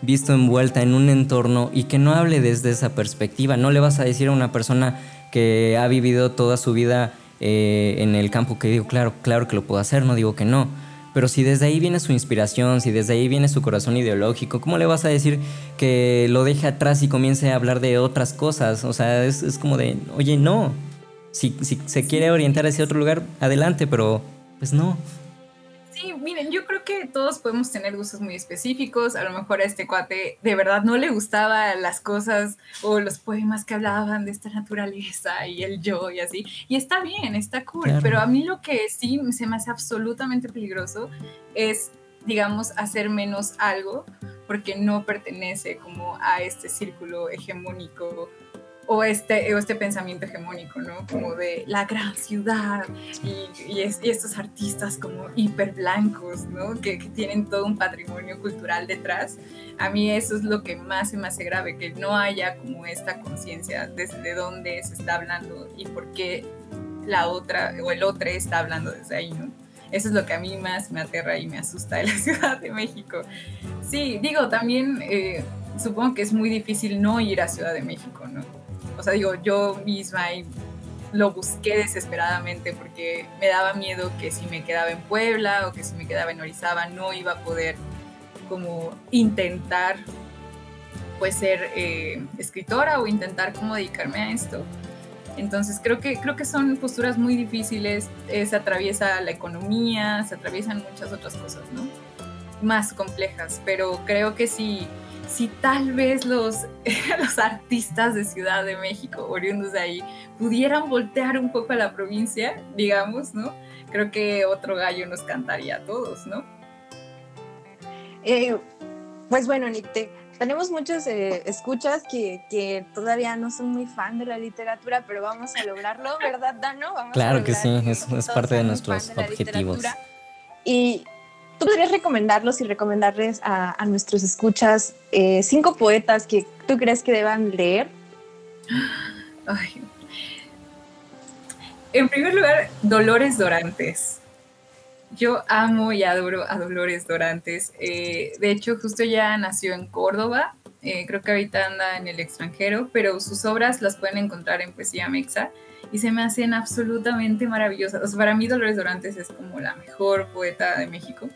visto envuelta en un entorno y que no hable desde esa perspectiva? No le vas a decir a una persona que ha vivido toda su vida eh, en el campo, que digo, claro, claro que lo puedo hacer, no digo que no. Pero si desde ahí viene su inspiración, si desde ahí viene su corazón ideológico, ¿cómo le vas a decir que lo deje atrás y comience a hablar de otras cosas? O sea, es, es como de, oye, no. Si, si se quiere orientar hacia otro lugar, adelante, pero pues no. Sí, miren, yo creo que todos podemos tener gustos muy específicos. A lo mejor a este cuate de verdad no le gustaban las cosas o los poemas que hablaban de esta naturaleza y el yo y así. Y está bien, está cool. Pero a mí lo que sí se me hace absolutamente peligroso es, digamos, hacer menos algo porque no pertenece como a este círculo hegemónico o este, o este pensamiento hegemónico, ¿no? Como de la gran ciudad y, y, estos artistas como hiper blancos, ¿no? Que, que, tienen todo un patrimonio cultural detrás. A mí eso es lo que más se me hace grave, que no haya como esta conciencia desde dónde se está hablando y por qué la otra o el otro está hablando desde ahí, ¿no? Eso es lo que a mí más me aterra y me asusta de la Ciudad de México. Sí, digo, también eh, supongo que es muy difícil no ir a Ciudad de México, ¿no? O sea, digo, yo misma lo busqué desesperadamente porque me daba miedo que si me quedaba en Puebla o que si me quedaba en Orizaba no iba a poder como intentar pues ser eh, escritora o intentar como dedicarme a esto. Entonces creo que, creo que son posturas muy difíciles, eh, se atraviesa la economía, se atraviesan muchas otras cosas, ¿no? Más complejas, pero creo que si si tal vez los, los artistas de Ciudad de México, oriundos de ahí, pudieran voltear un poco a la provincia, digamos, ¿no? Creo que otro gallo nos cantaría a todos, ¿no? Eh, pues bueno, Nick, tenemos muchos eh, escuchas que, que, todavía no son muy fan de la literatura, pero vamos a lograrlo, ¿verdad, Dano? claro que sí, es, es parte de nuestros objetivos. Y ¿Tú podrías recomendarlos y recomendarles a, nuestros escuchas eh, cinco poetas que tú crees que deban leer? En primer lugar, Dolores Dorantes. Yo amo y adoro a Dolores Dorantes. Eh, de hecho, justo ya nació en Córdoba. Eh, creo que ahorita anda en el extranjero, pero sus obras las pueden encontrar en Poesía Mexa y se me hacen absolutamente maravillosas. para mí Dolores Dorantes es como la mejor poeta de México.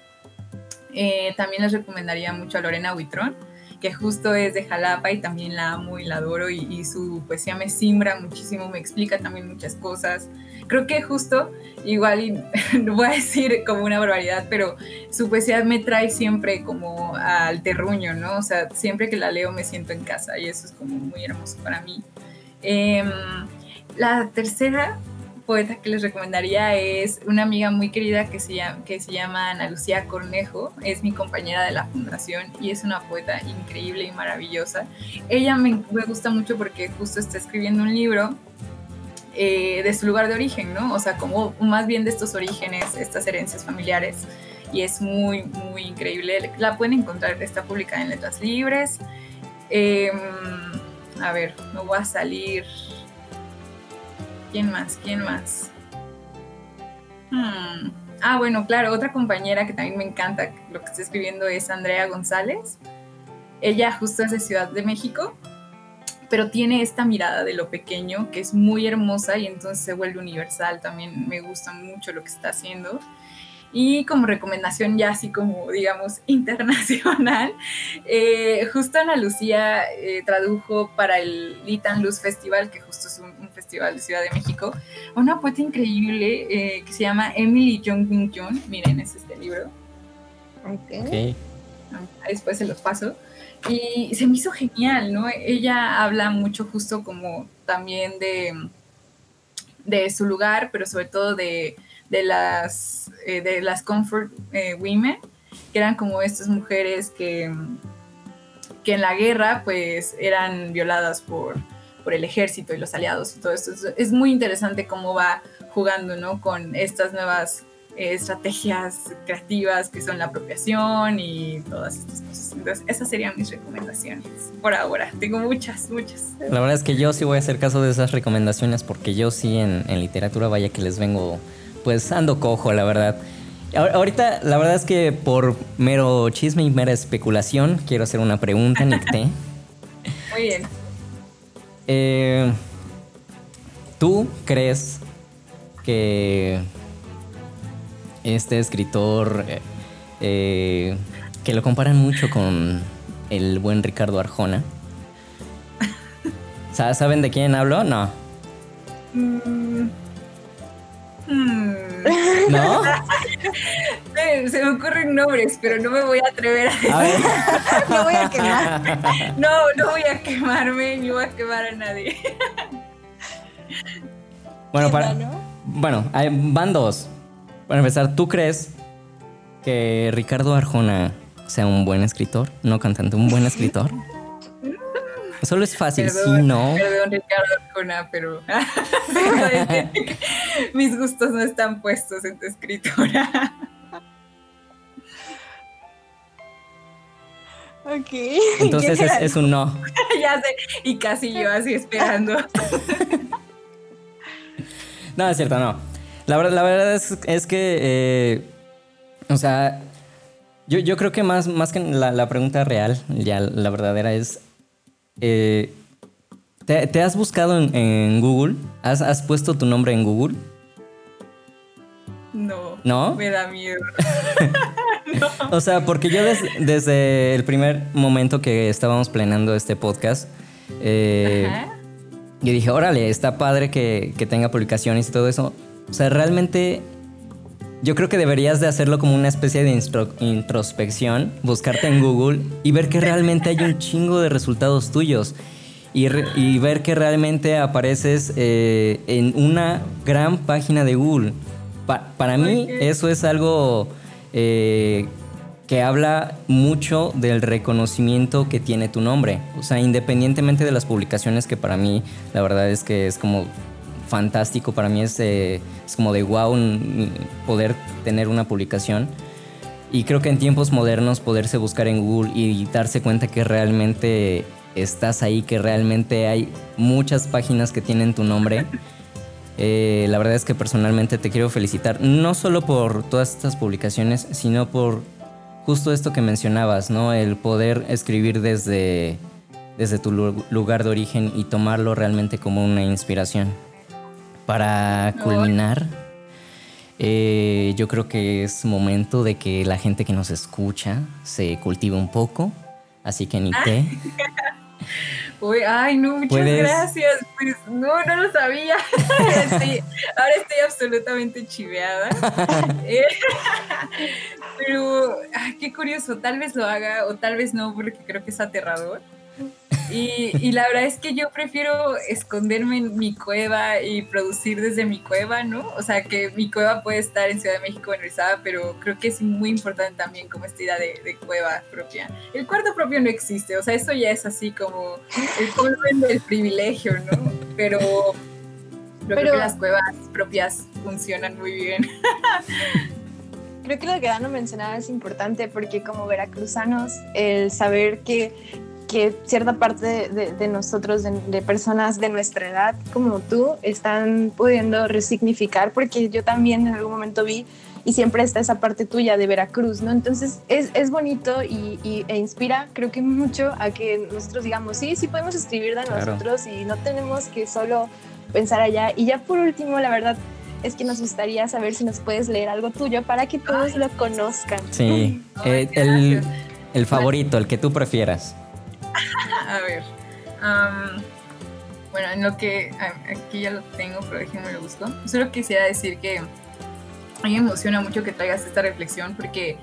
Eh, también les recomendaría mucho a Lorena Huitrón, que justo es de Jalapa y también la amo y la adoro y, su poesía me simbra muchísimo, me explica también muchas cosas. Creo que justo, igual, no voy a decir como una barbaridad, pero su poesía me trae siempre como al terruño, ¿no? O sea, siempre que la leo me siento en casa y eso es como muy hermoso para mí. Em, la tercera poeta que les recomendaría es una amiga muy querida que se, llama, que se llama Ana Lucía Cornejo, es mi compañera de la fundación y es una poeta increíble y maravillosa. Ella me, gusta mucho porque justo está escribiendo un libro eh, de su lugar de origen, ¿no? O sea, como más bien de estos orígenes, estas herencias familiares. Y es muy, muy increíble. La pueden encontrar, está publicada en Letras Libres. Em, a ver, me voy a salir ¿Quién más? ¿Quién más? Hmm. Ah, bueno, claro, otra compañera que también me encanta lo que está escribiendo es Andrea González. Ella justo es de Ciudad de México, pero tiene esta mirada de lo pequeño que es muy hermosa y entonces se vuelve universal. También me gusta mucho lo que está haciendo. Y como recomendación ya así como, digamos, internacional, eh, justo Ana Lucía eh, tradujo para el Litan Luz Festival, que justo es un, festival de Ciudad de México, una poeta increíble eh, que se llama Emily Jung Min Jung. Miren, es este libro. Ok. Después se los paso. Y se me hizo genial, ¿no? Ella habla mucho justo como también de, de su lugar, pero sobre todo de de las, eh, de las comfort eh, women, que eran como estas mujeres que, que en la guerra pues eran violadas por, por el ejército y los aliados y todo esto. Es muy interesante cómo va jugando ¿no? con estas nuevas eh, estrategias creativas que son la apropiación y todas estas cosas. Entonces, esas serían mis recomendaciones por ahora. Tengo muchas, muchas. La verdad es que yo sí voy a hacer caso de esas recomendaciones porque yo sí en, en literatura vaya que les vengo pues ando cojo, la verdad. Ahorita, la verdad es que por mero chisme y mera especulación, quiero hacer una pregunta, Nicté. Muy bien. Eh, ¿Tú crees que este escritor, eh, eh, que lo comparan mucho con el buen Ricardo Arjona, ¿saben de quién hablo? No. Mm, Hmm. ¿No? Se me ocurren nombres, pero no me voy a atrever a decir. no voy a quemar. No, no voy a quemarme ni voy a quemar a nadie. Bueno, para, bueno, van dos. Para empezar, ¿tú crees que Ricardo Arjona sea un buen escritor? No cantante, un buen escritor. Solo es fácil, sí, no. Perdón, Ricardo Arjona, pero mis gustos no están puestos en tu escritura. Ok. Entonces es, un no. ya sé, y casi yo así esperando. no, es cierto, no. La, verdad, la verdad es, que, eh, o sea, yo, yo, creo que más, más que la, pregunta real, ya la verdadera es, eh, ¿te, has buscado en, Google? ¿Has, ¿Has puesto tu nombre en Google? No. ¿No? Me da miedo. O sea, porque yo desde el primer momento que estábamos planeando este podcast, eh, yo dije, órale, está padre que, tenga publicaciones y todo eso. O sea, realmente yo creo que deberías de hacerlo como una especie de introspección, buscarte en Google y ver que realmente hay un chingo de resultados tuyos. Y, ver que realmente apareces eh, en una gran página de Google. para mí eso es algo eh, que habla mucho del reconocimiento que tiene tu nombre. O sea, independientemente de las publicaciones, que para mí la verdad es que es como fantástico, para mí es, es como de wow poder tener una publicación. Y creo que en tiempos modernos poderse buscar en Google y darse cuenta que realmente estás ahí, que realmente hay muchas páginas que tienen tu nombre. Eh, la verdad es que personalmente te quiero felicitar, no solo por todas estas publicaciones, sino por justo esto que mencionabas, ¿no? El poder escribir desde, desde tu lugar de origen y tomarlo realmente como una inspiración. Para culminar, eh, yo creo que es momento de que la gente que nos escucha se cultive un poco, así que ni te... ay, no, muchas gracias. Pues no, no lo sabía. ahora estoy absolutamente chiveada. Eh, pero, qué curioso, tal vez lo haga o tal vez no, porque creo que es aterrador. Y, la verdad es que yo prefiero esconderme en mi cueva y producir desde mi cueva, ¿no? O sea, que mi cueva puede estar en Ciudad de México, en Rizada, pero creo que es muy importante también como esta idea de, cueva propia. El cuarto propio no existe, o sea, eso ya es así como el culmen del privilegio, ¿no? Pero, creo que las cuevas propias funcionan muy bien. creo que lo que Dano mencionaba es importante porque como veracruzanos, el saber que que cierta parte de, nosotros, de, personas de nuestra edad como tú, están pudiendo resignificar, porque yo también en algún momento vi y siempre está esa parte tuya de Veracruz, ¿no? Entonces es, es bonito y, e inspira, creo que mucho a que nosotros digamos, sí, sí podemos escribir de nosotros y no tenemos que solo pensar allá. Y ya por último, la verdad es que nos gustaría saber si nos puedes leer algo tuyo para que todos lo conozcan. Sí, eh, el, el favorito, el que tú prefieras. a ver. bueno, en lo que aquí ya lo tengo, pero déjenme lo busco. Solo quisiera decir que a mí me emociona mucho que traigas esta reflexión porque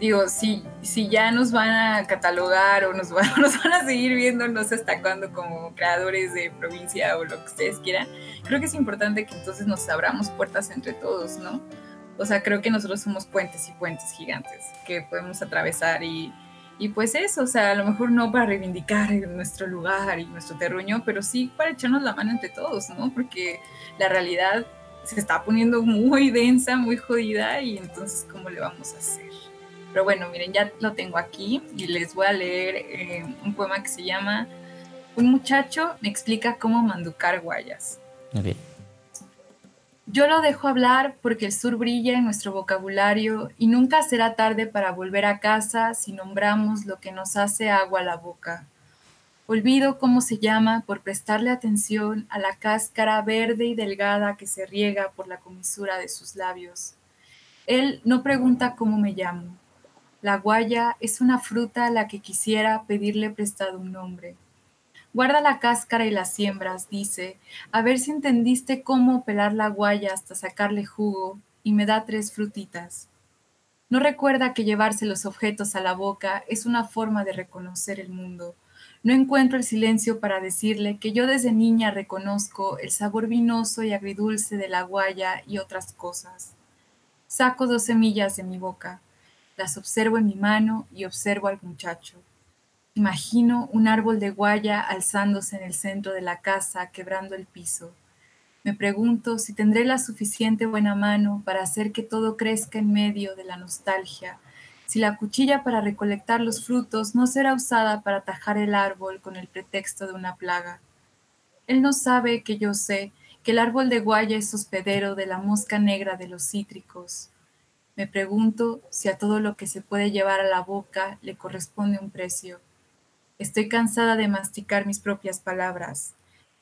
digo, si, si ya nos van a catalogar o nos, van, a seguir viendo, no sé hasta cuándo, como creadores de provincia o lo que ustedes quieran, creo que es importante que entonces nos abramos puertas entre todos, ¿no? O sea, creo que nosotros somos puentes y puentes gigantes que podemos atravesar y, y pues eso, o sea, a lo mejor no para reivindicar nuestro lugar y nuestro terruño, pero sí para echarnos la mano entre todos, ¿no? Porque la realidad se está poniendo muy densa, muy jodida y entonces, ¿cómo le vamos a hacer? Pero bueno, miren, ya lo tengo aquí y les voy a leer eh, un poema que se llama Un muchacho me explica cómo manducar guayas. Okay. Yo lo dejo hablar porque el sur brilla en nuestro vocabulario y nunca será tarde para volver a casa si nombramos lo que nos hace agua a la boca. Olvido cómo se llama por prestarle atención a la cáscara verde y delgada que se riega por la comisura de sus labios. Él no pregunta cómo me llamo. La guaya es una fruta a la que quisiera pedirle prestado un nombre. Guarda la cáscara y las siembras, dice, a ver si entendiste cómo pelar la guaya hasta sacarle jugo, y me da tres frutitas. No recuerda que llevarse los objetos a la boca es una forma de reconocer el mundo. No encuentro el silencio para decirle que yo desde niña reconozco el sabor vinoso y agridulce de la guaya y otras cosas. Saco dos semillas de mi boca, las observo en mi mano y observo al muchacho. Imagino un árbol de guaya alzándose en el centro de la casa, quebrando el piso. Me pregunto si tendré la suficiente buena mano para hacer que todo crezca en medio de la nostalgia, si la cuchilla para recolectar los frutos no será usada para tajar el árbol con el pretexto de una plaga. Él no sabe que yo sé que el árbol de guaya es hospedero de la mosca negra de los cítricos. Me pregunto si a todo lo que se puede llevar a la boca le corresponde un precio. Estoy cansada de masticar mis propias palabras.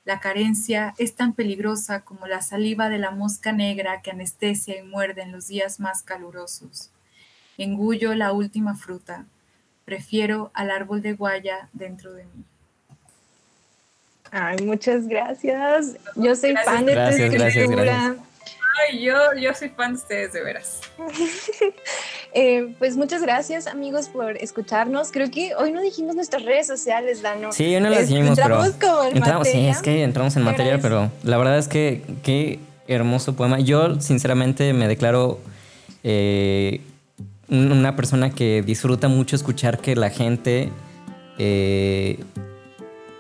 La carencia es tan peligrosa como la saliva de la mosca negra que anestesia y muerde en los días más calurosos. Engullo la última fruta. Prefiero al árbol de guaya dentro de mí. Ay, muchas gracias. Yo soy fan de tu escritura. Ay, yo, yo soy fan de ustedes, de veras. Eh, pues muchas gracias, amigos, por escucharnos. Creo que hoy no dijimos nuestras redes sociales, Dano. Sí, hoy no las dijimos, entramos pero... Como en entramos, sí, es que entramos en materia, pero la verdad es que qué hermoso poema. Yo, sinceramente, me declaro eh, una persona que disfruta mucho escuchar que la gente... Eh,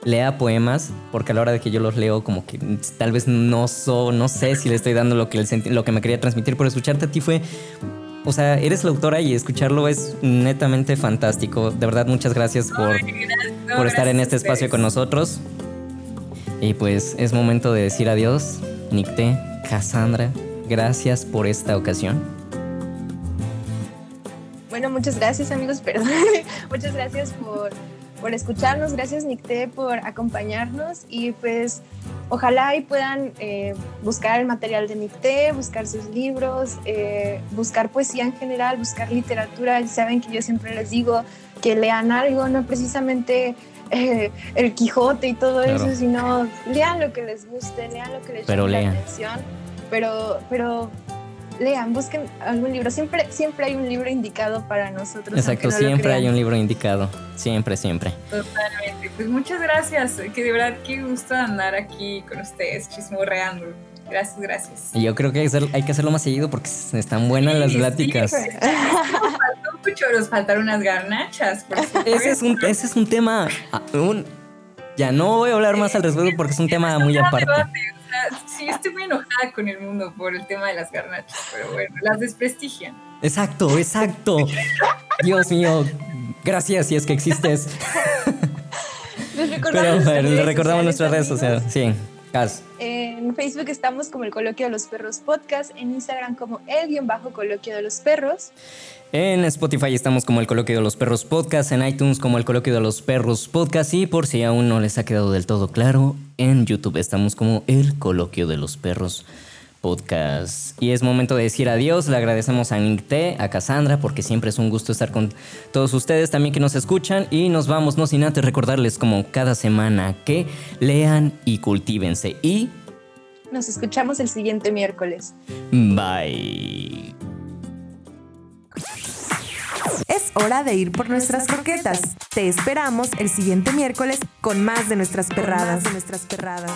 lea poemas, porque a la hora de que yo los leo, como que tal vez no so, no sé si le estoy dando lo que, lo que me quería transmitir, pero escucharte a ti fue. O sea, eres la autora y escucharlo es netamente fantástico. De verdad, muchas gracias por, por estar en este espacio con nosotros. Y pues es momento de decir adiós. Nicté, Cassandra, gracias por esta ocasión. Bueno, muchas gracias amigos, perdón. muchas gracias por por escucharnos, gracias Nicté por acompañarnos y pues ojalá y puedan eh, buscar el material de Nicté, buscar sus libros, eh, buscar poesía en general, buscar literatura. Saben que yo siempre les digo que lean algo, no precisamente eh, el Quijote y todo eso, sino lean lo que les guste, lean lo que les llame la atención. Pero, pero lean, busquen algún libro. Siempre, siempre hay un libro indicado para nosotros. Exacto, siempre hay un libro indicado. Siempre, siempre. Totalmente. Pues muchas gracias. Que de verdad qué gusto andar aquí con ustedes, chismorreando. Gracias, gracias. Y yo creo que hay que hacerlo más seguido porque están buenas las pláticas. Sí, mucho, nos faltaron unas garnachas. ese, es un, ese es un tema. Ah, ya no voy a hablar más al respecto porque es un tema muy aparte sí, estoy muy enojada con el mundo por el tema de las garnachas, pero bueno, las desprestigian. Exacto, exacto. Dios mío, gracias si es que existes. Les recordamos, pero, recordamos nuestras redes sociales. Sí, En Facebook estamos como el Coloquio de los Perros Podcast, en Instagram como el guion bajo Coloquio de los Perros. En Spotify estamos como el Coloquio de los Perros Podcast, en iTunes como el Coloquio de los Perros Podcast y por si aún no les ha quedado del todo claro, en YouTube estamos como el Coloquio de los Perros Podcast. Y es momento de decir adiós, le agradecemos a Nicté, a Cassandra, porque siempre es un gusto estar con todos ustedes también que nos escuchan y nos vamos, no sin antes recordarles como cada semana que lean y cultívense y... Nos escuchamos el siguiente miércoles. Bye. Es hora de ir por nuestras croquetas. Te esperamos el siguiente miércoles con más de nuestras perradas. de nuestras perradas.